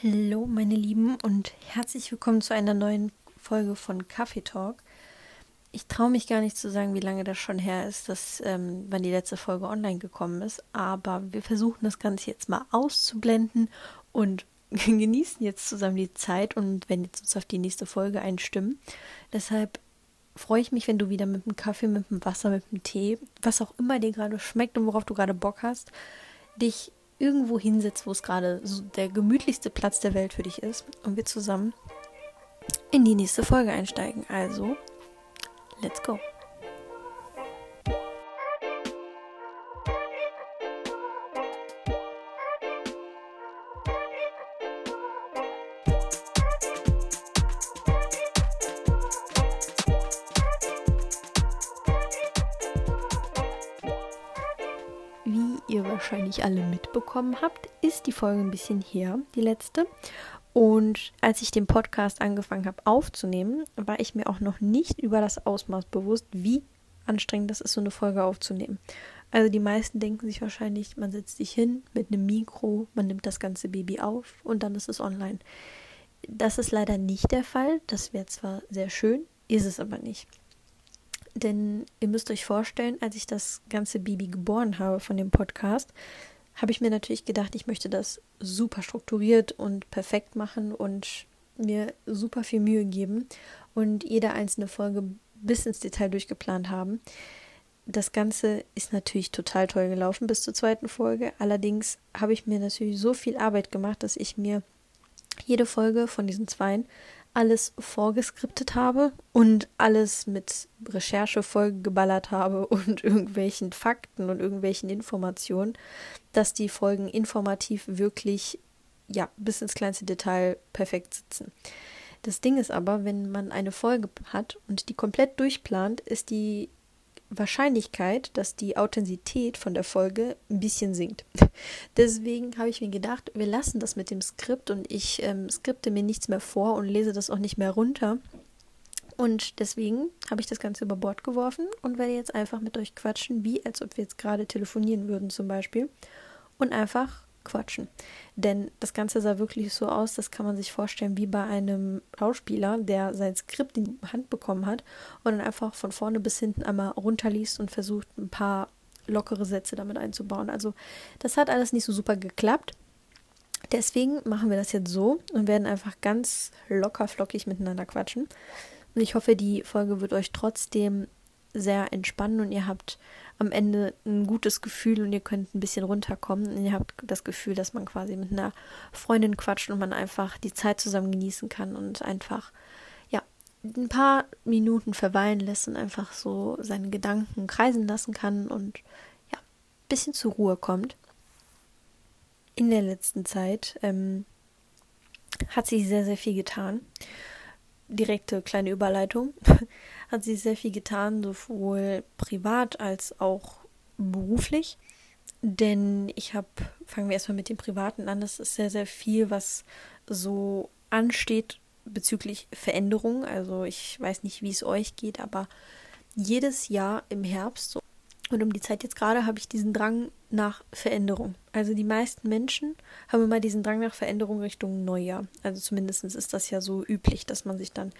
Hallo, meine Lieben, und herzlich willkommen zu einer neuen Folge von Kaffee Talk. Ich traue mich gar nicht zu sagen, wie lange das schon her ist, dass ähm, wann die letzte Folge online gekommen ist, aber wir versuchen das Ganze jetzt mal auszublenden und genießen jetzt zusammen die Zeit und werden jetzt uns auf die nächste Folge einstimmen. Deshalb freue ich mich, wenn du wieder mit dem Kaffee, mit dem Wasser, mit dem Tee, was auch immer dir gerade schmeckt und worauf du gerade Bock hast, dich irgendwo hinsetzt, wo es gerade so der gemütlichste Platz der Welt für dich ist und wir zusammen in die nächste Folge einsteigen. Also, let's go. Mitbekommen habt, ist die Folge ein bisschen her, die letzte. Und als ich den Podcast angefangen habe aufzunehmen, war ich mir auch noch nicht über das Ausmaß bewusst, wie anstrengend das ist, so eine Folge aufzunehmen. Also die meisten denken sich wahrscheinlich, man setzt sich hin mit einem Mikro, man nimmt das ganze Baby auf und dann ist es online. Das ist leider nicht der Fall. Das wäre zwar sehr schön, ist es aber nicht. Denn ihr müsst euch vorstellen, als ich das ganze Baby geboren habe von dem Podcast, habe ich mir natürlich gedacht, ich möchte das super strukturiert und perfekt machen und mir super viel Mühe geben und jede einzelne Folge bis ins Detail durchgeplant haben. Das Ganze ist natürlich total toll gelaufen bis zur zweiten Folge. Allerdings habe ich mir natürlich so viel Arbeit gemacht, dass ich mir jede Folge von diesen zweien alles vorgeskriptet habe und alles mit Recherche vollgeballert habe und irgendwelchen Fakten und irgendwelchen Informationen, dass die Folgen informativ wirklich ja bis ins kleinste Detail perfekt sitzen. Das Ding ist aber, wenn man eine Folge hat und die komplett durchplant, ist die Wahrscheinlichkeit, dass die Authentizität von der Folge ein bisschen sinkt. Deswegen habe ich mir gedacht, wir lassen das mit dem Skript und ich ähm, skripte mir nichts mehr vor und lese das auch nicht mehr runter. Und deswegen habe ich das Ganze über Bord geworfen und werde jetzt einfach mit euch quatschen, wie als ob wir jetzt gerade telefonieren würden zum Beispiel. Und einfach quatschen. Denn das Ganze sah wirklich so aus, das kann man sich vorstellen wie bei einem Schauspieler, der sein Skript in die Hand bekommen hat und dann einfach von vorne bis hinten einmal runterliest und versucht, ein paar lockere Sätze damit einzubauen. Also das hat alles nicht so super geklappt. Deswegen machen wir das jetzt so und werden einfach ganz locker flockig miteinander quatschen. Und ich hoffe, die Folge wird euch trotzdem sehr entspannen und ihr habt am Ende ein gutes Gefühl und ihr könnt ein bisschen runterkommen. Und ihr habt das Gefühl, dass man quasi mit einer Freundin quatscht und man einfach die Zeit zusammen genießen kann und einfach, ja, ein paar Minuten verweilen lässt und einfach so seine Gedanken kreisen lassen kann und ja, ein bisschen zur Ruhe kommt. In der letzten Zeit ähm, hat sich sehr, sehr viel getan. Direkte kleine Überleitung. hat sie sehr viel getan, sowohl privat als auch beruflich. Denn ich habe, fangen wir erstmal mit dem Privaten an, das ist sehr, sehr viel, was so ansteht bezüglich Veränderung. Also ich weiß nicht, wie es euch geht, aber jedes Jahr im Herbst so, und um die Zeit jetzt gerade habe ich diesen Drang nach Veränderung. Also die meisten Menschen haben immer diesen Drang nach Veränderung Richtung Neujahr. Also zumindest ist das ja so üblich, dass man sich dann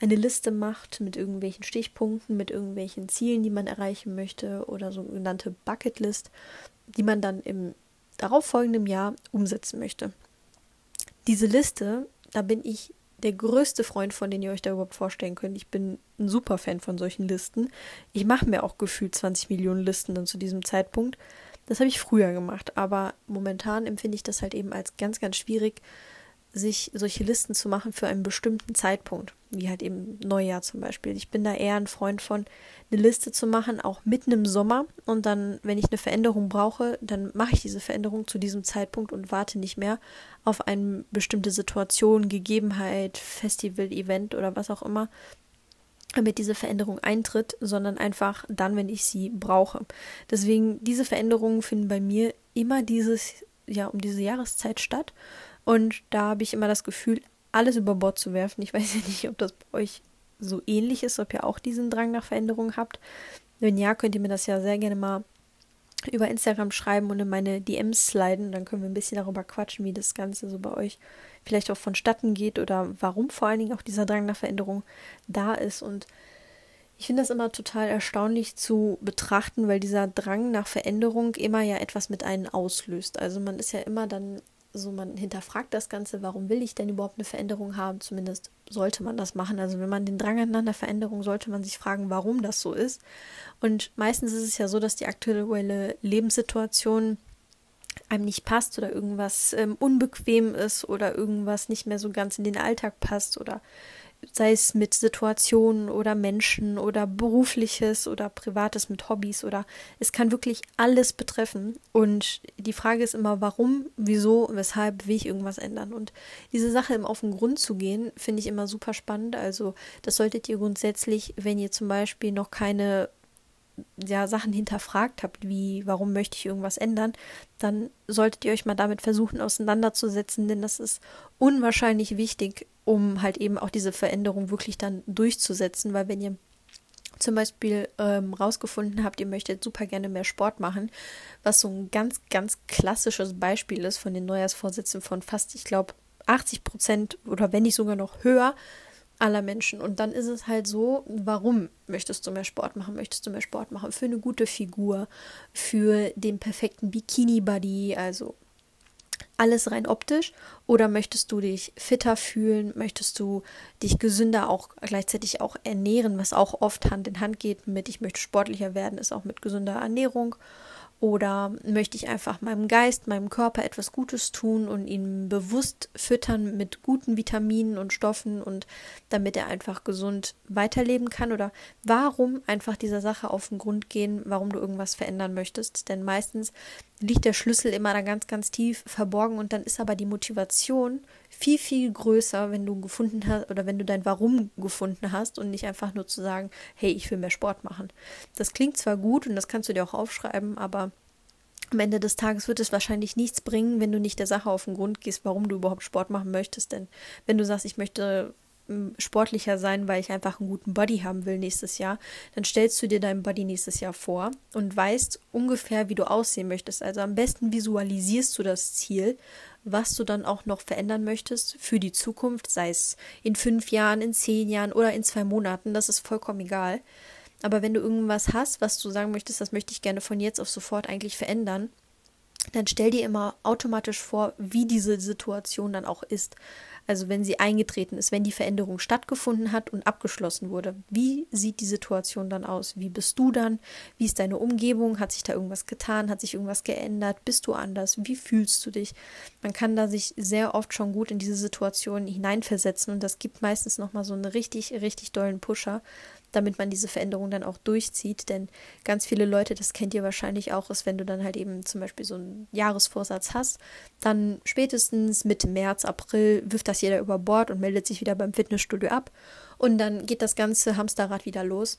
eine Liste macht mit irgendwelchen Stichpunkten, mit irgendwelchen Zielen, die man erreichen möchte oder sogenannte Bucketlist, die man dann im darauffolgenden Jahr umsetzen möchte. Diese Liste, da bin ich der größte Freund von, den ihr euch da überhaupt vorstellen könnt. Ich bin ein super Fan von solchen Listen. Ich mache mir auch gefühlt 20 Millionen Listen dann zu diesem Zeitpunkt. Das habe ich früher gemacht, aber momentan empfinde ich das halt eben als ganz, ganz schwierig, sich solche Listen zu machen für einen bestimmten Zeitpunkt, wie halt eben Neujahr zum Beispiel. Ich bin da eher ein Freund von, eine Liste zu machen, auch mitten im Sommer und dann, wenn ich eine Veränderung brauche, dann mache ich diese Veränderung zu diesem Zeitpunkt und warte nicht mehr auf eine bestimmte Situation, Gegebenheit, Festival, Event oder was auch immer, damit diese Veränderung eintritt, sondern einfach dann, wenn ich sie brauche. Deswegen, diese Veränderungen finden bei mir immer dieses, ja, um diese Jahreszeit statt und da habe ich immer das Gefühl, alles über Bord zu werfen. Ich weiß ja nicht, ob das bei euch so ähnlich ist, ob ihr auch diesen Drang nach Veränderung habt. Wenn ja, könnt ihr mir das ja sehr gerne mal über Instagram schreiben und in meine DMs sliden. Dann können wir ein bisschen darüber quatschen, wie das Ganze so bei euch vielleicht auch vonstatten geht oder warum vor allen Dingen auch dieser Drang nach Veränderung da ist. Und ich finde das immer total erstaunlich zu betrachten, weil dieser Drang nach Veränderung immer ja etwas mit einem auslöst. Also man ist ja immer dann so, man hinterfragt das Ganze, warum will ich denn überhaupt eine Veränderung haben? Zumindest sollte man das machen. Also wenn man den Drang nach einer Veränderung, sollte man sich fragen, warum das so ist. Und meistens ist es ja so, dass die aktuelle Lebenssituation einem nicht passt oder irgendwas ähm, unbequem ist oder irgendwas nicht mehr so ganz in den Alltag passt oder sei es mit Situationen oder Menschen oder berufliches oder privates mit Hobbys oder es kann wirklich alles betreffen. Und die Frage ist immer warum, wieso, weshalb will ich irgendwas ändern? Und diese Sache im auf den Grund zu gehen, finde ich immer super spannend, also das solltet ihr grundsätzlich, wenn ihr zum Beispiel noch keine ja, Sachen hinterfragt habt, wie warum möchte ich irgendwas ändern, dann solltet ihr euch mal damit versuchen auseinanderzusetzen, denn das ist unwahrscheinlich wichtig, um halt eben auch diese Veränderung wirklich dann durchzusetzen, weil wenn ihr zum Beispiel ähm, rausgefunden habt, ihr möchtet super gerne mehr Sport machen, was so ein ganz, ganz klassisches Beispiel ist von den Neujahrsvorsätzen von fast, ich glaube, 80 Prozent oder wenn nicht sogar noch höher, aller Menschen. Und dann ist es halt so, warum möchtest du mehr Sport machen? Möchtest du mehr Sport machen? Für eine gute Figur, für den perfekten Bikini-Buddy, also alles rein optisch? Oder möchtest du dich fitter fühlen? Möchtest du dich gesünder auch gleichzeitig auch ernähren, was auch oft Hand in Hand geht mit, ich möchte sportlicher werden, ist auch mit gesunder Ernährung. Oder möchte ich einfach meinem Geist, meinem Körper etwas Gutes tun und ihn bewusst füttern mit guten Vitaminen und Stoffen und damit er einfach gesund weiterleben kann? Oder warum einfach dieser Sache auf den Grund gehen, warum du irgendwas verändern möchtest? Denn meistens liegt der Schlüssel immer da ganz, ganz tief verborgen und dann ist aber die Motivation viel, viel größer, wenn du gefunden hast oder wenn du dein Warum gefunden hast und nicht einfach nur zu sagen, hey, ich will mehr Sport machen. Das klingt zwar gut und das kannst du dir auch aufschreiben, aber am Ende des Tages wird es wahrscheinlich nichts bringen, wenn du nicht der Sache auf den Grund gehst, warum du überhaupt Sport machen möchtest. Denn wenn du sagst, ich möchte sportlicher sein, weil ich einfach einen guten Body haben will nächstes Jahr, dann stellst du dir deinen Body nächstes Jahr vor und weißt ungefähr, wie du aussehen möchtest. Also am besten visualisierst du das Ziel, was du dann auch noch verändern möchtest für die Zukunft, sei es in fünf Jahren, in zehn Jahren oder in zwei Monaten, das ist vollkommen egal. Aber wenn du irgendwas hast, was du sagen möchtest, das möchte ich gerne von jetzt auf sofort eigentlich verändern, dann stell dir immer automatisch vor, wie diese Situation dann auch ist. Also wenn sie eingetreten ist, wenn die Veränderung stattgefunden hat und abgeschlossen wurde. Wie sieht die Situation dann aus? Wie bist du dann? Wie ist deine Umgebung? Hat sich da irgendwas getan? Hat sich irgendwas geändert? Bist du anders? Wie fühlst du dich? Man kann da sich sehr oft schon gut in diese Situation hineinversetzen und das gibt meistens nochmal so einen richtig, richtig dollen Pusher, damit man diese Veränderung dann auch durchzieht. Denn ganz viele Leute, das kennt ihr wahrscheinlich auch, ist, wenn du dann halt eben zum Beispiel so einen Jahresvorsatz hast, dann spätestens Mitte März, April wirft das jeder über Bord und meldet sich wieder beim Fitnessstudio ab. Und dann geht das ganze Hamsterrad wieder los.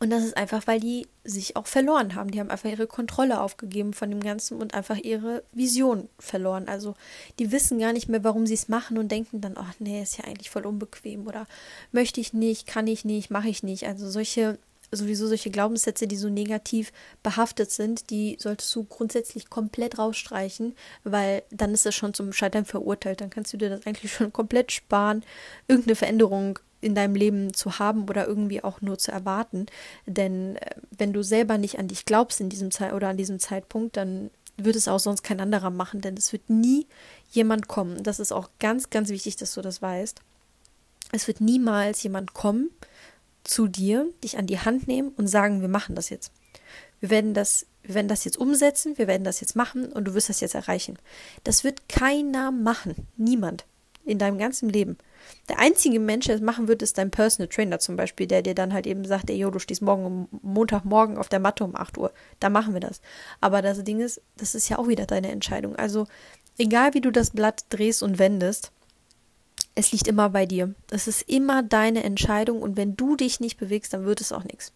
Und das ist einfach, weil die sich auch verloren haben. Die haben einfach ihre Kontrolle aufgegeben von dem Ganzen und einfach ihre Vision verloren. Also die wissen gar nicht mehr, warum sie es machen und denken dann, ach nee, ist ja eigentlich voll unbequem oder möchte ich nicht, kann ich nicht, mache ich nicht. Also solche, sowieso solche Glaubenssätze, die so negativ behaftet sind, die solltest du grundsätzlich komplett rausstreichen, weil dann ist es schon zum Scheitern verurteilt. Dann kannst du dir das eigentlich schon komplett sparen, irgendeine Veränderung in deinem Leben zu haben oder irgendwie auch nur zu erwarten. Denn äh, wenn du selber nicht an dich glaubst in diesem Zeit oder an diesem Zeitpunkt, dann wird es auch sonst kein anderer machen, denn es wird nie jemand kommen. Das ist auch ganz, ganz wichtig, dass du das weißt. Es wird niemals jemand kommen zu dir, dich an die Hand nehmen und sagen, wir machen das jetzt. Wir werden das, wir werden das jetzt umsetzen, wir werden das jetzt machen und du wirst das jetzt erreichen. Das wird keiner machen. Niemand. In deinem ganzen Leben. Der einzige Mensch, der das machen wird, ist dein Personal Trainer zum Beispiel, der dir dann halt eben sagt, ey, jo, du stehst morgen Montagmorgen auf der Matte um 8 Uhr. Da machen wir das. Aber das Ding ist, das ist ja auch wieder deine Entscheidung. Also, egal wie du das Blatt drehst und wendest, es liegt immer bei dir. Es ist immer deine Entscheidung und wenn du dich nicht bewegst, dann wird es auch nichts.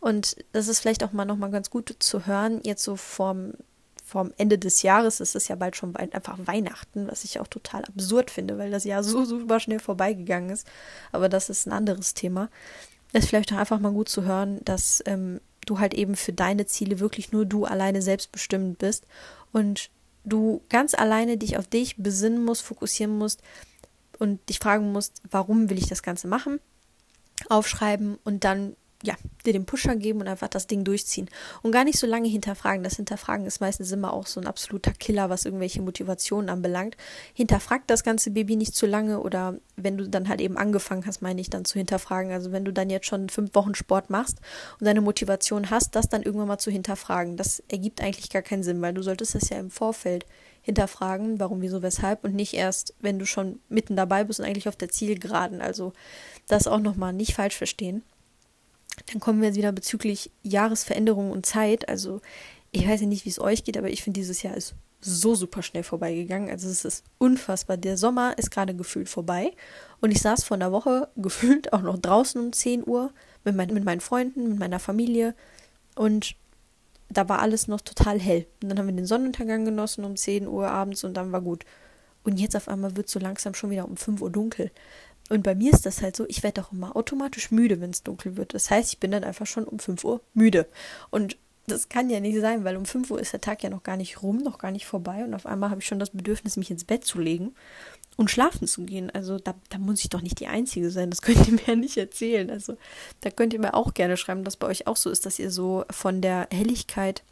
Und das ist vielleicht auch mal nochmal ganz gut zu hören, jetzt so vorm vom Ende des Jahres ist es ja bald schon einfach Weihnachten, was ich auch total absurd finde, weil das Jahr so super schnell vorbeigegangen ist. Aber das ist ein anderes Thema. ist vielleicht auch einfach mal gut zu hören, dass ähm, du halt eben für deine Ziele wirklich nur du alleine selbstbestimmt bist und du ganz alleine dich auf dich besinnen musst, fokussieren musst und dich fragen musst, warum will ich das Ganze machen? Aufschreiben und dann ja, dir den Pusher geben und einfach das Ding durchziehen. Und gar nicht so lange hinterfragen. Das Hinterfragen ist meistens immer auch so ein absoluter Killer, was irgendwelche Motivationen anbelangt. Hinterfrag das ganze Baby nicht zu lange oder wenn du dann halt eben angefangen hast, meine ich dann zu hinterfragen. Also wenn du dann jetzt schon fünf Wochen Sport machst und deine Motivation hast, das dann irgendwann mal zu hinterfragen. Das ergibt eigentlich gar keinen Sinn, weil du solltest das ja im Vorfeld hinterfragen, warum, wieso, weshalb und nicht erst, wenn du schon mitten dabei bist und eigentlich auf der Zielgeraden. Also das auch nochmal nicht falsch verstehen. Dann kommen wir jetzt wieder bezüglich Jahresveränderungen und Zeit. Also ich weiß ja nicht, wie es euch geht, aber ich finde, dieses Jahr ist so super schnell vorbeigegangen. Also es ist unfassbar. Der Sommer ist gerade gefühlt vorbei. Und ich saß vor einer Woche gefühlt auch noch draußen um 10 Uhr mit, mein, mit meinen Freunden, mit meiner Familie. Und da war alles noch total hell. Und dann haben wir den Sonnenuntergang genossen um 10 Uhr abends und dann war gut. Und jetzt auf einmal wird es so langsam schon wieder um 5 Uhr dunkel. Und bei mir ist das halt so, ich werde auch immer automatisch müde, wenn es dunkel wird. Das heißt, ich bin dann einfach schon um 5 Uhr müde. Und das kann ja nicht sein, weil um 5 Uhr ist der Tag ja noch gar nicht rum, noch gar nicht vorbei. Und auf einmal habe ich schon das Bedürfnis, mich ins Bett zu legen und schlafen zu gehen. Also da, da muss ich doch nicht die Einzige sein. Das könnt ihr mir ja nicht erzählen. Also da könnt ihr mir auch gerne schreiben, dass bei euch auch so ist, dass ihr so von der Helligkeit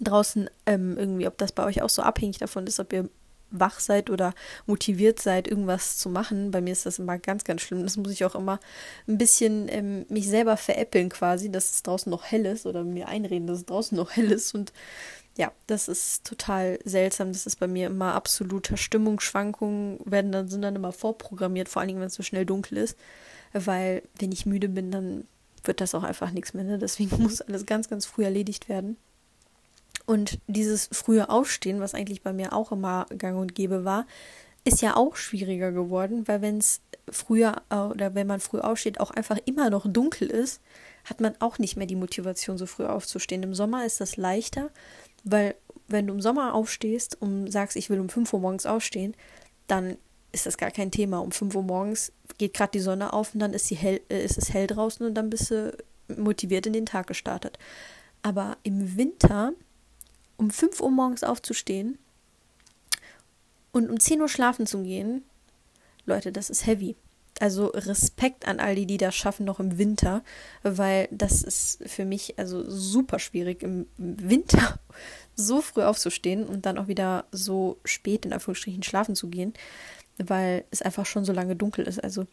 draußen ähm, irgendwie, ob das bei euch auch so abhängig davon ist, ob ihr wach seid oder motiviert seid, irgendwas zu machen. Bei mir ist das immer ganz, ganz schlimm. Das muss ich auch immer ein bisschen ähm, mich selber veräppeln quasi, dass es draußen noch hell ist oder mir einreden, dass es draußen noch hell ist. Und ja, das ist total seltsam. Das ist bei mir immer absoluter Stimmungsschwankungen, werden dann, sind dann immer vorprogrammiert, vor allen Dingen, wenn es so schnell dunkel ist. Weil wenn ich müde bin, dann wird das auch einfach nichts mehr. Ne? Deswegen muss alles ganz, ganz früh erledigt werden. Und dieses frühe Aufstehen, was eigentlich bei mir auch immer gang und gäbe war, ist ja auch schwieriger geworden, weil wenn es früher äh, oder wenn man früh aufsteht, auch einfach immer noch dunkel ist, hat man auch nicht mehr die Motivation, so früh aufzustehen. Im Sommer ist das leichter, weil wenn du im Sommer aufstehst und sagst, ich will um 5 Uhr morgens aufstehen, dann ist das gar kein Thema. Um 5 Uhr morgens geht gerade die Sonne auf und dann ist, hell, äh, ist es hell draußen und dann bist du motiviert in den Tag gestartet. Aber im Winter um 5 Uhr morgens aufzustehen und um 10 Uhr schlafen zu gehen, Leute, das ist heavy. Also Respekt an all die, die das schaffen, noch im Winter, weil das ist für mich also super schwierig, im Winter so früh aufzustehen und dann auch wieder so spät in Anführungsstrichen schlafen zu gehen, weil es einfach schon so lange dunkel ist. Also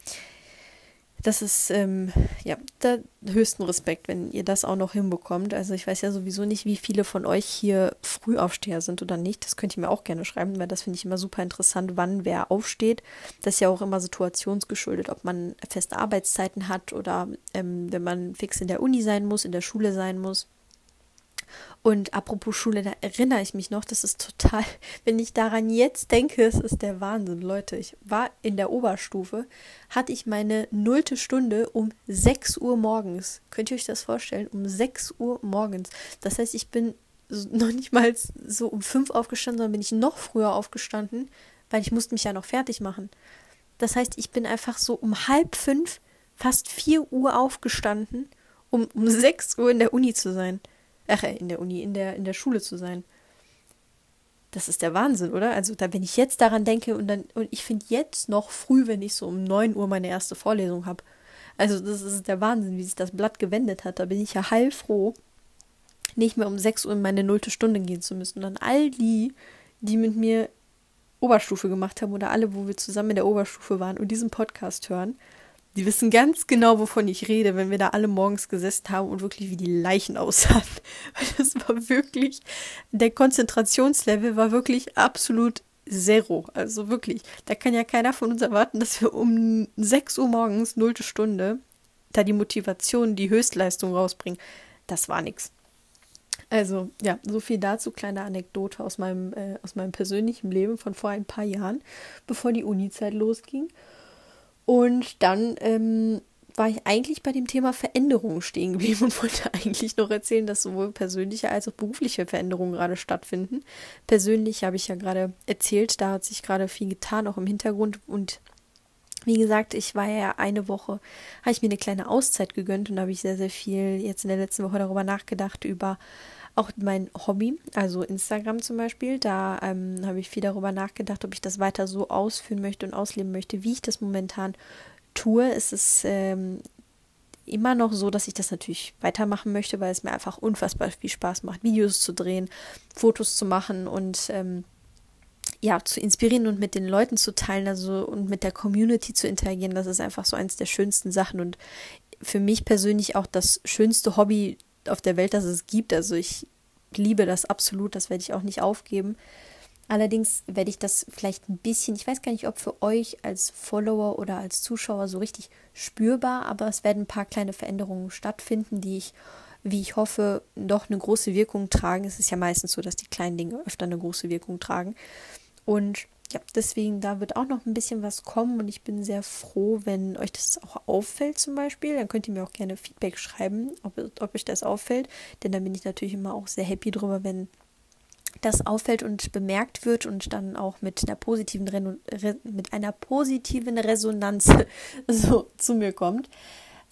das ist ähm, ja der höchsten Respekt, wenn ihr das auch noch hinbekommt. Also ich weiß ja sowieso nicht, wie viele von euch hier Frühaufsteher sind oder nicht. Das könnt ihr mir auch gerne schreiben, weil das finde ich immer super interessant, wann wer aufsteht. Das ist ja auch immer situationsgeschuldet, ob man feste Arbeitszeiten hat oder ähm, wenn man fix in der Uni sein muss, in der Schule sein muss. Und apropos Schule, da erinnere ich mich noch, das ist total, wenn ich daran jetzt denke, es ist der Wahnsinn, Leute. Ich war in der Oberstufe, hatte ich meine nullte Stunde um 6 Uhr morgens. Könnt ihr euch das vorstellen? Um 6 Uhr morgens. Das heißt, ich bin noch nicht mal so um 5 aufgestanden, sondern bin ich noch früher aufgestanden, weil ich musste mich ja noch fertig machen. Das heißt, ich bin einfach so um halb fünf, fast 4 Uhr aufgestanden, um um 6 Uhr in der Uni zu sein ach, in der Uni, in der, in der Schule zu sein. Das ist der Wahnsinn, oder? Also, da, wenn ich jetzt daran denke und dann, und ich finde jetzt noch früh, wenn ich so um 9 Uhr meine erste Vorlesung habe. Also, das ist der Wahnsinn, wie sich das Blatt gewendet hat. Da bin ich ja heilfroh, nicht mehr um 6 Uhr in meine nullte Stunde gehen zu müssen. Und dann all die, die mit mir Oberstufe gemacht haben oder alle, wo wir zusammen in der Oberstufe waren und diesen Podcast hören, die wissen ganz genau, wovon ich rede, wenn wir da alle morgens gesessen haben und wirklich wie die Leichen aussahen. Das war wirklich, der Konzentrationslevel war wirklich absolut zero. Also wirklich, da kann ja keiner von uns erwarten, dass wir um 6 Uhr morgens, nullte Stunde, da die Motivation, die Höchstleistung rausbringen. Das war nichts. Also ja, so viel dazu, kleine Anekdote aus meinem, äh, aus meinem persönlichen Leben von vor ein paar Jahren, bevor die Uni-Zeit losging. Und dann ähm, war ich eigentlich bei dem Thema Veränderungen stehen geblieben und wollte eigentlich noch erzählen, dass sowohl persönliche als auch berufliche Veränderungen gerade stattfinden. Persönlich habe ich ja gerade erzählt, da hat sich gerade viel getan, auch im Hintergrund und Wie gesagt, ich war ja eine Woche, habe ich mir eine kleine Auszeit gegönnt und da habe ich sehr, sehr viel jetzt in der letzten Woche darüber nachgedacht, über auch mein Hobby, also Instagram zum Beispiel. Da ähm, habe ich viel darüber nachgedacht, ob ich das weiter so ausführen möchte und ausleben möchte, wie ich das momentan tue. Es ist ähm, immer noch so, dass ich das natürlich weitermachen möchte, weil es mir einfach unfassbar viel Spaß macht, Videos zu drehen, Fotos zu machen und ähm, ja, zu inspirieren und mit den Leuten zu teilen, also und mit der Community zu interagieren, das ist einfach so eins der schönsten Sachen und für mich persönlich auch das schönste Hobby auf der Welt, das es gibt. Also ich liebe das absolut, das werde ich auch nicht aufgeben. Allerdings werde ich das vielleicht ein bisschen, ich weiß gar nicht, ob für euch als Follower oder als Zuschauer so richtig spürbar, aber es werden ein paar kleine Veränderungen stattfinden, die ich, wie ich hoffe, doch eine große Wirkung tragen. Es ist ja meistens so, dass die kleinen Dinge öfter eine große Wirkung tragen. Und ja, deswegen, da wird auch noch ein bisschen was kommen und ich bin sehr froh, wenn euch das auch auffällt zum Beispiel. Dann könnt ihr mir auch gerne Feedback schreiben, ob, ob euch das auffällt. Denn da bin ich natürlich immer auch sehr happy drüber, wenn das auffällt und bemerkt wird und dann auch mit einer positiven, Re mit einer positiven Resonanz so zu mir kommt.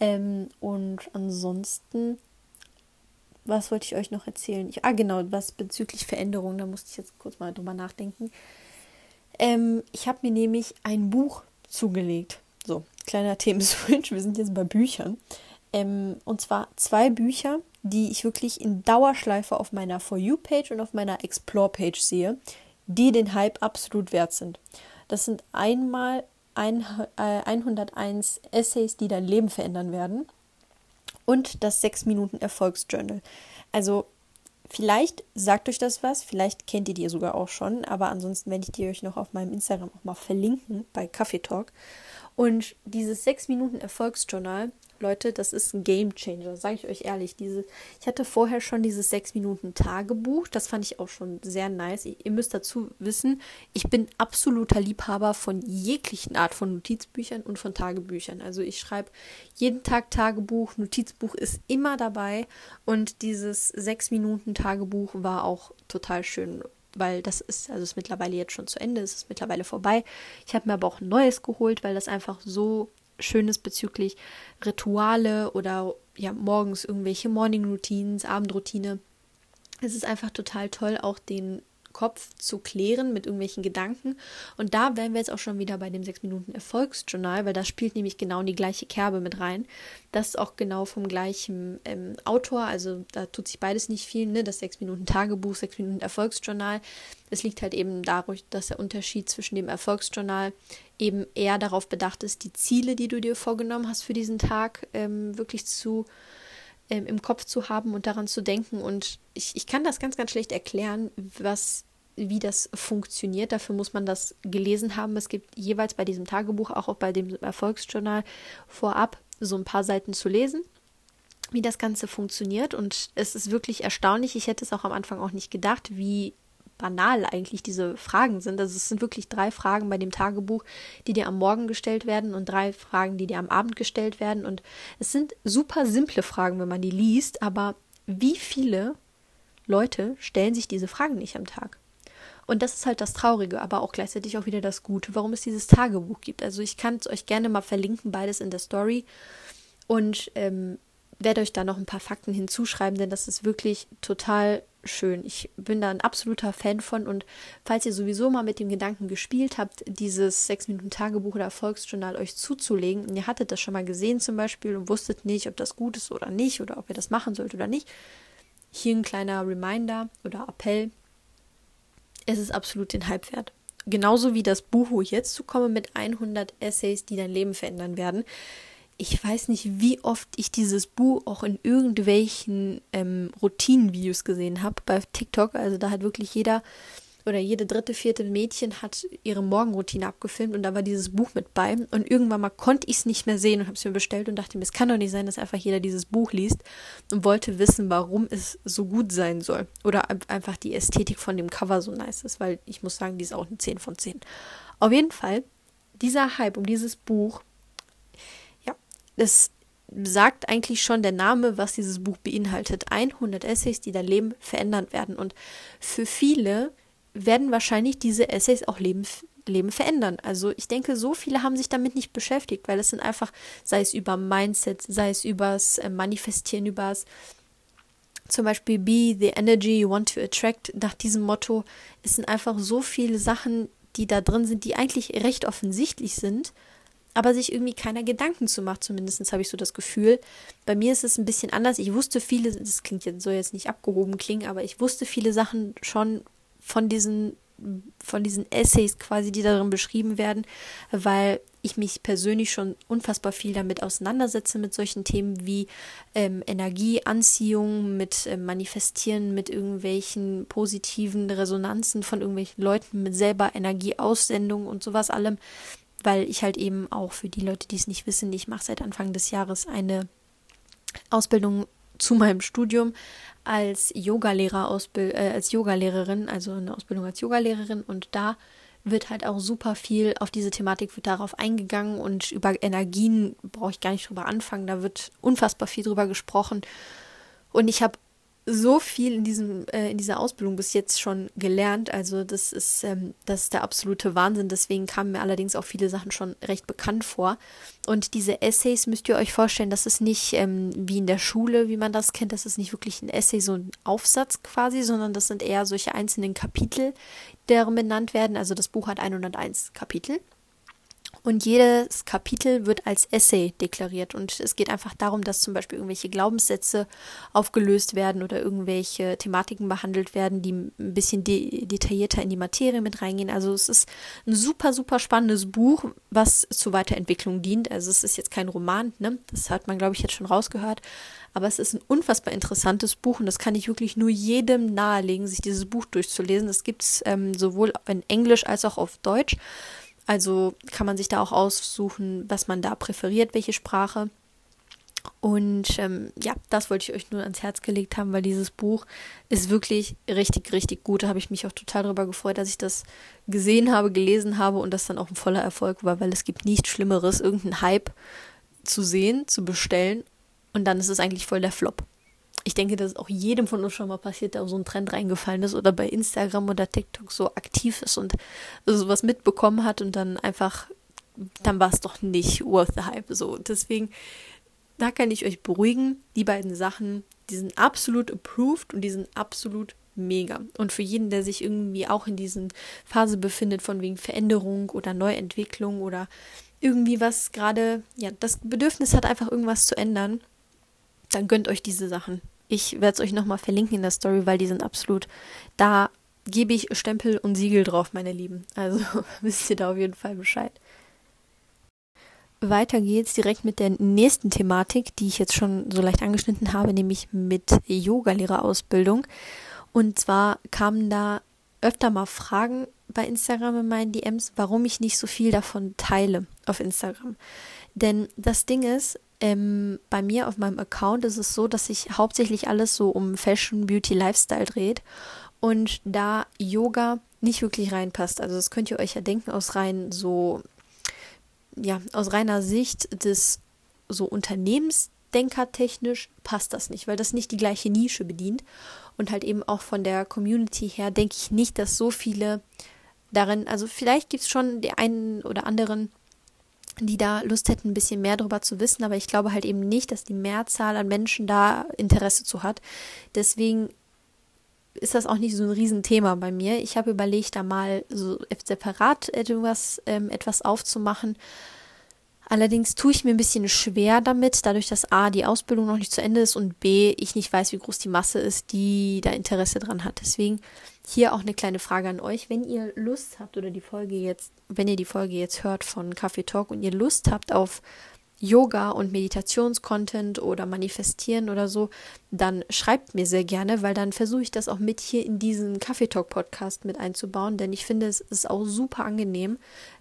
Ähm, und ansonsten, was wollte ich euch noch erzählen? Ich, ah, genau, was bezüglich Veränderungen, da musste ich jetzt kurz mal drüber nachdenken. Ähm, ich habe mir nämlich ein Buch zugelegt. So, kleiner Themenswitch, wir sind jetzt bei Büchern. Ähm, und zwar zwei Bücher, die ich wirklich in Dauerschleife auf meiner For You-Page und auf meiner Explore-Page sehe, die den Hype absolut wert sind. Das sind einmal ein, äh, 101 Essays, die dein Leben verändern werden und das 6 Minuten Erfolgsjournal. Also Vielleicht sagt euch das was, vielleicht kennt ihr die sogar auch schon, aber ansonsten werde ich die euch noch auf meinem Instagram auch mal verlinken bei Kaffee Talk. Und dieses 6 Minuten Erfolgsjournal Leute, das ist ein Game Changer, sage ich euch ehrlich. Diese, ich hatte vorher schon dieses 6 Minuten Tagebuch, das fand ich auch schon sehr nice. Ihr müsst dazu wissen, ich bin absoluter Liebhaber von jeglichen Art von Notizbüchern und von Tagebüchern. Also ich schreibe jeden Tag Tagebuch, Notizbuch ist immer dabei und dieses 6 Minuten Tagebuch war auch total schön weil das ist, also ist mittlerweile jetzt schon zu Ende, es ist mittlerweile vorbei. Ich habe mir aber auch ein neues geholt, weil das einfach so Schönes bezüglich Rituale oder ja, morgens irgendwelche Morning Routines, Abendroutine. Es ist einfach total toll, auch den Kopf zu klären mit irgendwelchen Gedanken. Und da wären wir jetzt auch schon wieder bei dem 6 Minuten Erfolgsjournal, weil das spielt nämlich genau in die gleiche Kerbe mit rein. Das ist auch genau vom gleichen ähm, Autor, also da tut sich beides nicht viel, ne? Das 6 Minuten Tagebuch, 6 Minuten Erfolgsjournal. Es liegt halt eben dadurch, dass der Unterschied zwischen dem Erfolgsjournal eben eher darauf bedacht ist, die Ziele, die du dir vorgenommen hast für diesen Tag, ähm, wirklich zu ähm, im Kopf zu haben und daran zu denken. Und ich, ich kann das ganz, ganz schlecht erklären, was wie das funktioniert. Dafür muss man das gelesen haben. Es gibt jeweils bei diesem Tagebuch, auch bei dem Erfolgsjournal vorab so ein paar Seiten zu lesen, wie das Ganze funktioniert. Und es ist wirklich erstaunlich. Ich hätte es auch am Anfang auch nicht gedacht, wie banal eigentlich diese Fragen sind. Also es sind wirklich drei Fragen bei dem Tagebuch, die dir am Morgen gestellt werden und drei Fragen, die dir am Abend gestellt werden. Und es sind super simple Fragen, wenn man die liest, aber wie viele Leute stellen sich diese Fragen nicht am Tag? Und das ist halt das Traurige, aber auch gleichzeitig auch wieder das Gute, warum es dieses Tagebuch gibt. Also ich kann es euch gerne mal verlinken, beides in der Story. Und ähm, werde euch da noch ein paar Fakten hinzuschreiben, denn das ist wirklich total schön. Ich bin da ein absoluter Fan von und falls ihr sowieso mal mit dem Gedanken gespielt habt, dieses 6-Minuten-Tagebuch oder Erfolgsjournal euch zuzulegen, und ihr hattet das schon mal gesehen zum Beispiel und wusstet nicht, ob das gut ist oder nicht oder ob ihr das machen sollt oder nicht, hier ein kleiner Reminder oder Appell. Es ist absolut den Hype wert. Genauso wie das Buch, wo ich jetzt zukomme, mit 100 Essays, die dein Leben verändern werden ich weiß nicht, wie oft ich dieses Buch auch in irgendwelchen ähm, Routinenvideos gesehen habe bei TikTok. Also da hat wirklich jeder oder jede dritte, vierte Mädchen hat ihre Morgenroutine abgefilmt und da war dieses Buch mit bei. Und irgendwann mal konnte ich es nicht mehr sehen und habe es mir bestellt und dachte mir, es kann doch nicht sein, dass einfach jeder dieses Buch liest und wollte wissen, warum es so gut sein soll. Oder einfach die Ästhetik von dem Cover so nice ist, weil ich muss sagen, die ist auch eine 10 von 10. Auf jeden Fall, dieser Hype um dieses Buch es sagt eigentlich schon der Name, was dieses Buch beinhaltet. 100 Essays, die dein Leben verändern werden. Und für viele werden wahrscheinlich diese Essays auch Leben, Leben verändern. Also ich denke, so viele haben sich damit nicht beschäftigt, weil es sind einfach, sei es über Mindset, sei es übers äh, Manifestieren, übers zum Beispiel Be the Energy you want to attract, nach diesem Motto. Es sind einfach so viele Sachen, die da drin sind, die eigentlich recht offensichtlich sind, aber sich irgendwie keiner Gedanken zu macht. Zumindest habe ich so das Gefühl. Bei mir ist es ein bisschen anders. Ich wusste viele, das klingt jetzt, soll jetzt nicht abgehoben klingen, aber ich wusste viele Sachen schon von diesen von diesen Essays quasi, die darin beschrieben werden, weil ich mich persönlich schon unfassbar viel damit auseinandersetze mit solchen Themen wie ähm, Energieanziehung, mit ähm, Manifestieren, mit irgendwelchen positiven Resonanzen von irgendwelchen Leuten, mit selber Energieaussendung und sowas allem, weil ich halt eben auch für die Leute, die es nicht wissen, ich mache seit Anfang des Jahres eine Ausbildung zu meinem Studium als Yogalehrer äh, als Yogalehrerin, also eine Ausbildung als Yogalehrerin. Und da wird halt auch super viel auf diese Thematik wird darauf eingegangen und über Energien brauche ich gar nicht drüber anfangen, da wird unfassbar viel drüber gesprochen. Und ich habe so viel in diesem äh, in dieser Ausbildung bis jetzt schon gelernt. Also das ist ähm, das ist der absolute Wahnsinn. Deswegen kamen mir allerdings auch viele Sachen schon recht bekannt vor. Und diese Essays müsst ihr euch vorstellen, das ist nicht ähm, wie in der Schule, wie man das kennt. Das ist nicht wirklich ein Essay, so ein Aufsatz quasi, sondern das sind eher solche einzelnen Kapitel, deren benannt werden. Also das Buch hat 101 Kapitel. Und jedes Kapitel wird als Essay deklariert. Und es geht einfach darum, dass zum Beispiel irgendwelche Glaubenssätze aufgelöst werden oder irgendwelche Thematiken behandelt werden, die ein bisschen de detaillierter in die Materie mit reingehen. Also es ist ein super, super spannendes Buch, was zur Weiterentwicklung dient. Also es ist jetzt kein Roman, ne? Das hat man, glaube ich, jetzt schon rausgehört. Aber es ist ein unfassbar interessantes Buch und das kann ich wirklich nur jedem nahelegen, sich dieses Buch durchzulesen. Das gibt es ähm, sowohl in Englisch als auch auf Deutsch. Also kann man sich da auch aussuchen, was man da präferiert, welche Sprache. Und ähm, ja, das wollte ich euch nur ans Herz gelegt haben, weil dieses Buch ist wirklich richtig, richtig gut. Da habe ich mich auch total darüber gefreut, dass ich das gesehen habe, gelesen habe und das dann auch ein voller Erfolg war, weil es gibt nichts Schlimmeres, irgendeinen Hype zu sehen, zu bestellen und dann ist es eigentlich voll der Flop ich denke, dass auch jedem von uns schon mal passiert, der so einen Trend reingefallen ist oder bei Instagram oder TikTok so aktiv ist und sowas mitbekommen hat und dann einfach, dann war es doch nicht worth the hype. So, deswegen, da kann ich euch beruhigen, die beiden Sachen, die sind absolut approved und die sind absolut mega. Und für jeden, der sich irgendwie auch in diesen Phase befindet, von wegen Veränderung oder Neuentwicklung oder irgendwie was gerade, ja, das Bedürfnis hat, einfach irgendwas zu ändern, dann gönnt euch diese Sachen. Ich werde es euch nochmal verlinken in der Story, weil die sind absolut, da gebe ich Stempel und Siegel drauf, meine Lieben. Also wisst ihr da auf jeden Fall Bescheid. Weiter geht's direkt mit der nächsten Thematik, die ich jetzt schon so leicht angeschnitten habe, nämlich mit Yogalehrerausbildung. Und zwar kamen da öfter mal Fragen bei Instagram in meinen DMs, warum ich nicht so viel davon teile auf Instagram. Denn das Ding ist, ähm, bei mir auf meinem Account ist es so, dass sich hauptsächlich alles so um Fashion, Beauty, Lifestyle dreht und da Yoga nicht wirklich reinpasst. Also das könnt ihr euch ja denken aus rein so, ja, aus reiner Sicht des so Unternehmensdenkertechnisch passt das nicht, weil das nicht die gleiche Nische bedient und halt eben auch von der Community her denke ich nicht, dass so viele darin, also vielleicht gibt es schon die einen oder anderen die da Lust hätten, ein bisschen mehr darüber zu wissen, aber ich glaube halt eben nicht, dass die Mehrzahl an Menschen da Interesse zu hat. Deswegen ist das auch nicht so ein Riesenthema bei mir. Ich habe überlegt, da mal so separat etwas, ähm, etwas aufzumachen. Allerdings tue ich mir ein bisschen schwer damit, dadurch, dass A, die Ausbildung noch nicht zu Ende ist und B, ich nicht weiß, wie groß die Masse ist, die da Interesse dran hat. Deswegen hier auch eine kleine Frage an euch. Wenn ihr Lust habt oder die Folge jetzt, wenn ihr die Folge jetzt hört von Kaffee Talk und ihr Lust habt auf Yoga und Meditationscontent oder Manifestieren oder so, dann schreibt mir sehr gerne, weil dann versuche ich das auch mit hier in diesen Kaffee Talk Podcast mit einzubauen, denn ich finde es ist auch super angenehm,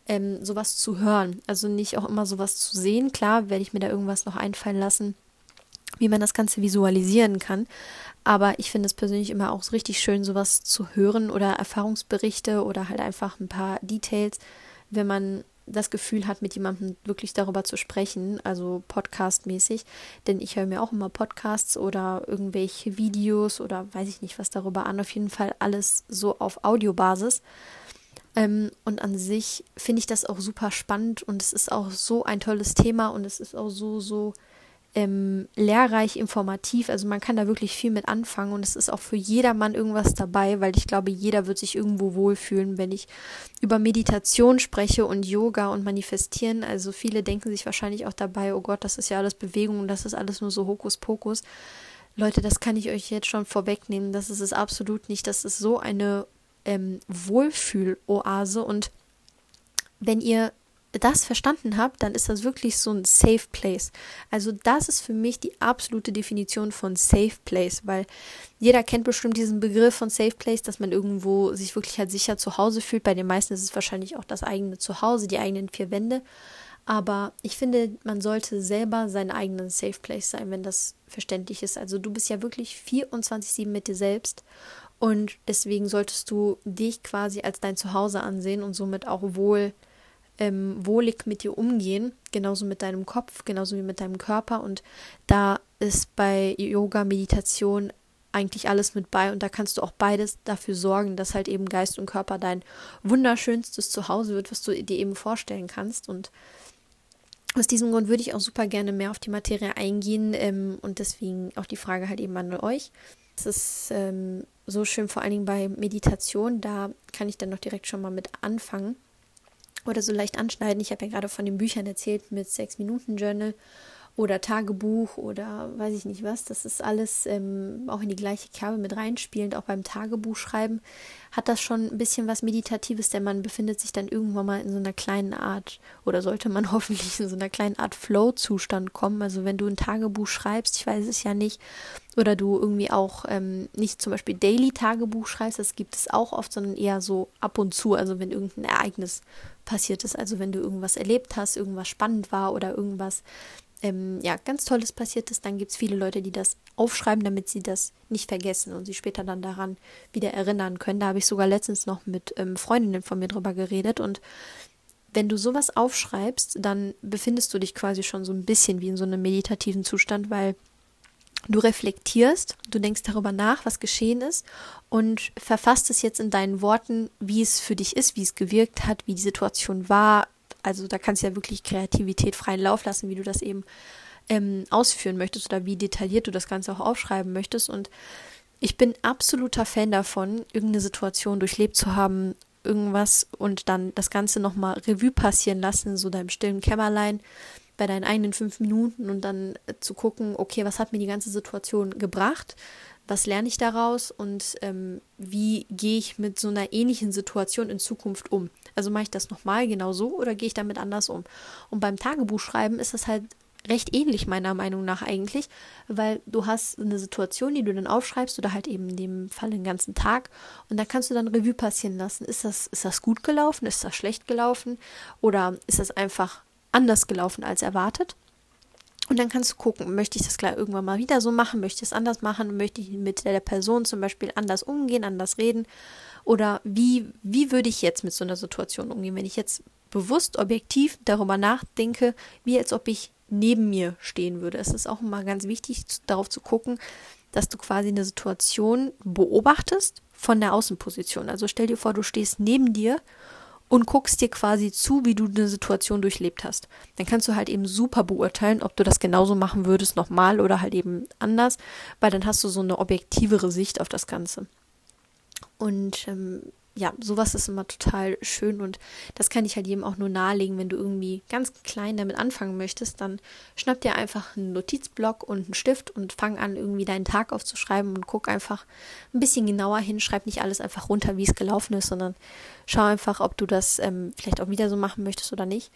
ähm, sowas zu hören. Also nicht auch immer sowas zu sehen. Klar, werde ich mir da irgendwas noch einfallen lassen, wie man das Ganze visualisieren kann. Aber ich finde es persönlich immer auch richtig schön, sowas zu hören oder Erfahrungsberichte oder halt einfach ein paar Details, wenn man das Gefühl hat, mit jemandem wirklich darüber zu sprechen, also podcastmäßig. Denn ich höre mir auch immer Podcasts oder irgendwelche Videos oder weiß ich nicht was darüber an. Auf jeden Fall alles so auf Audiobasis. Ähm, und an sich finde ich das auch super spannend und es ist auch so ein tolles Thema und es ist auch so, so ähm, lehrreich, informativ. Also man kann da wirklich viel mit anfangen und es ist auch für jedermann irgendwas dabei, weil ich glaube, jeder wird sich irgendwo wohlfühlen, wenn ich über Meditation spreche und Yoga und Manifestieren. Also viele denken sich wahrscheinlich auch dabei, oh Gott, das ist ja alles Bewegung und das ist alles nur so Hokuspokus. Leute, das kann ich euch jetzt schon vorwegnehmen. Das ist es absolut nicht. Das ist so eine ähm, Wohlfühloase und wenn ihr das verstanden habt, dann ist das wirklich so ein Safe Place. Also das ist für mich die absolute Definition von Safe Place, weil jeder kennt bestimmt diesen Begriff von Safe Place, dass man irgendwo sich wirklich halt sicher zu Hause fühlt. Bei den meisten ist es wahrscheinlich auch das eigene Zuhause, die eigenen vier Wände. Aber ich finde, man sollte selber sein eigenen Safe Place sein, wenn das verständlich ist. Also du bist ja wirklich 24-7 mit dir selbst und deswegen solltest du dich quasi als dein Zuhause ansehen und somit auch wohl ähm, wohlig mit dir umgehen, genauso mit deinem Kopf, genauso wie mit deinem Körper. Und da ist bei Yoga, Meditation eigentlich alles mit bei und da kannst du auch beides dafür sorgen, dass halt eben Geist und Körper dein wunderschönstes Zuhause wird, was du dir eben vorstellen kannst. Und aus diesem Grund würde ich auch super gerne mehr auf die Materie eingehen ähm, und deswegen auch die Frage halt eben an euch. Es ist ähm, so schön, vor allen Dingen bei Meditation, da kann ich dann noch direkt schon mal mit anfangen oder so leicht anschneiden. Ich habe ja gerade von den Büchern erzählt mit 6-Minuten-Journal oder Tagebuch oder weiß ich nicht was. Das ist alles ähm, auch in die gleiche Kerbe mit reinspielend. Auch beim Tagebuchschreiben hat das schon ein bisschen was Meditatives, denn man befindet sich dann irgendwann mal in so einer kleinen Art oder sollte man hoffentlich in so einer kleinen Art Flow-Zustand kommen. Also wenn du ein Tagebuch schreibst, ich weiß es ja nicht, oder du irgendwie auch ähm, nicht zum Beispiel Daily-Tagebuch schreibst, das gibt es auch oft, sondern eher so ab und zu, also wenn irgendein Ereignis passiert ist, also wenn du irgendwas erlebt hast, irgendwas spannend war oder irgendwas ähm, ja, ganz Tolles passiert ist, dann gibt es viele Leute, die das aufschreiben, damit sie das nicht vergessen und sie später dann daran wieder erinnern können. Da habe ich sogar letztens noch mit ähm, Freundinnen von mir drüber geredet und wenn du sowas aufschreibst, dann befindest du dich quasi schon so ein bisschen wie in so einem meditativen Zustand, weil du reflektierst, du denkst darüber nach, was geschehen ist und verfasst es jetzt in deinen Worten, wie es für dich ist, wie es gewirkt hat, wie die Situation war, also da kannst du ja wirklich Kreativität freien Lauf lassen, wie du das eben ähm, ausführen möchtest oder wie detailliert du das Ganze auch aufschreiben möchtest. Und ich bin absoluter Fan davon, irgendeine Situation durchlebt zu haben, irgendwas und dann das Ganze nochmal Revue passieren lassen, so deinem stillen Kämmerlein bei deinen eigenen fünf Minuten und dann äh, zu gucken, okay, was hat mir die ganze Situation gebracht? Was lerne ich daraus und ähm, wie gehe ich mit so einer ähnlichen Situation in Zukunft um? Also mache ich das nochmal genau so oder gehe ich damit anders um? Und beim Tagebuchschreiben ist das halt recht ähnlich meiner Meinung nach eigentlich, weil du hast eine Situation, die du dann aufschreibst oder halt eben in dem Fall den ganzen Tag und da kannst du dann Revue passieren lassen. Ist das, ist das gut gelaufen? Ist das schlecht gelaufen? Oder ist das einfach anders gelaufen als erwartet? Und dann kannst du gucken, möchte ich das gleich irgendwann mal wieder so machen, möchte ich es anders machen, möchte ich mit der Person zum Beispiel anders umgehen, anders reden oder wie, wie würde ich jetzt mit so einer Situation umgehen, wenn ich jetzt bewusst, objektiv darüber nachdenke, wie als ob ich neben mir stehen würde. Es ist auch immer ganz wichtig, darauf zu gucken, dass du quasi eine Situation beobachtest von der Außenposition. Also stell dir vor, du stehst neben dir und guckst dir quasi zu, wie du eine Situation durchlebt hast. Dann kannst du halt eben super beurteilen, ob du das genauso machen würdest nochmal oder halt eben anders, weil dann hast du so eine objektivere Sicht auf das Ganze. Und ähm, ja, sowas ist immer total schön und das kann ich halt jedem auch nur nahelegen, wenn du irgendwie ganz klein damit anfangen möchtest, dann schnapp dir einfach einen Notizblock und einen Stift und fang an, irgendwie deinen Tag aufzuschreiben und guck einfach ein bisschen genauer hin, schreib nicht alles einfach runter, wie es gelaufen ist, sondern schau einfach, ob du das ähm, vielleicht auch wieder so machen möchtest oder nicht.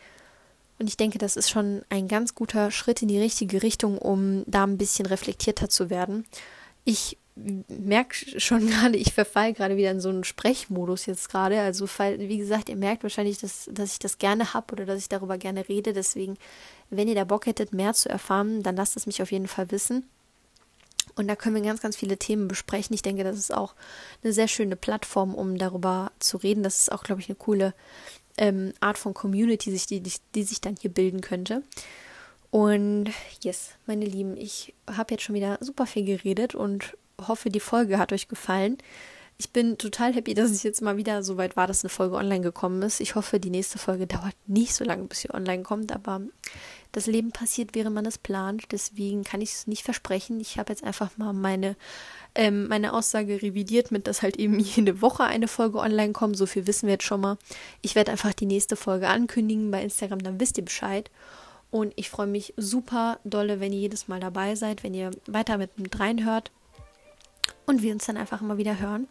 Und ich denke, das ist schon ein ganz guter Schritt in die richtige Richtung, um da ein bisschen reflektierter zu werden. Ich merke schon gerade, ich verfall gerade wieder in so einen Sprechmodus jetzt gerade. Also, wie gesagt, ihr merkt wahrscheinlich, dass, dass ich das gerne habe oder dass ich darüber gerne rede. Deswegen, wenn ihr da Bock hättet, mehr zu erfahren, dann lasst es mich auf jeden Fall wissen. Und da können wir ganz, ganz viele Themen besprechen. Ich denke, das ist auch eine sehr schöne Plattform, um darüber zu reden. Das ist auch, glaube ich, eine coole ähm, Art von Community, die, die, die sich dann hier bilden könnte. Und yes, meine Lieben, ich habe jetzt schon wieder super viel geredet und hoffe, die Folge hat euch gefallen. ich bin total happy, dass es jetzt mal wieder so weit war, dass eine Folge online gekommen ist. Ich hoffe, die nächste Folge dauert nicht so lange, bis sie online kommt, aber das Leben passiert, während man es plant. Deswegen kann ich es nicht versprechen. Ich habe jetzt einfach mal meine, ähm, meine Aussage revidiert, mit dass halt eben jede Woche eine Folge online kommt. So viel wissen wir jetzt schon mal. Ich werde einfach die nächste Folge ankündigen bei Instagram, dann wisst ihr Bescheid. Und ich freue mich super dolle, wenn ihr jedes Mal dabei seid, wenn ihr weiter mit mit reinhört und wir uns dann einfach immer wieder hören.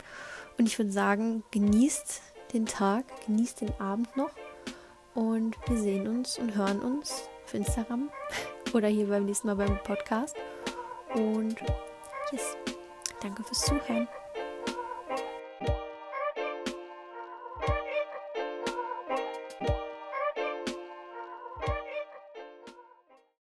Und ich würde sagen, genießt den Tag, genießt den Abend noch und wir sehen uns und hören uns auf Instagram oder hier beim nächsten Mal beim Podcast. Und yes, danke fürs Zuhören.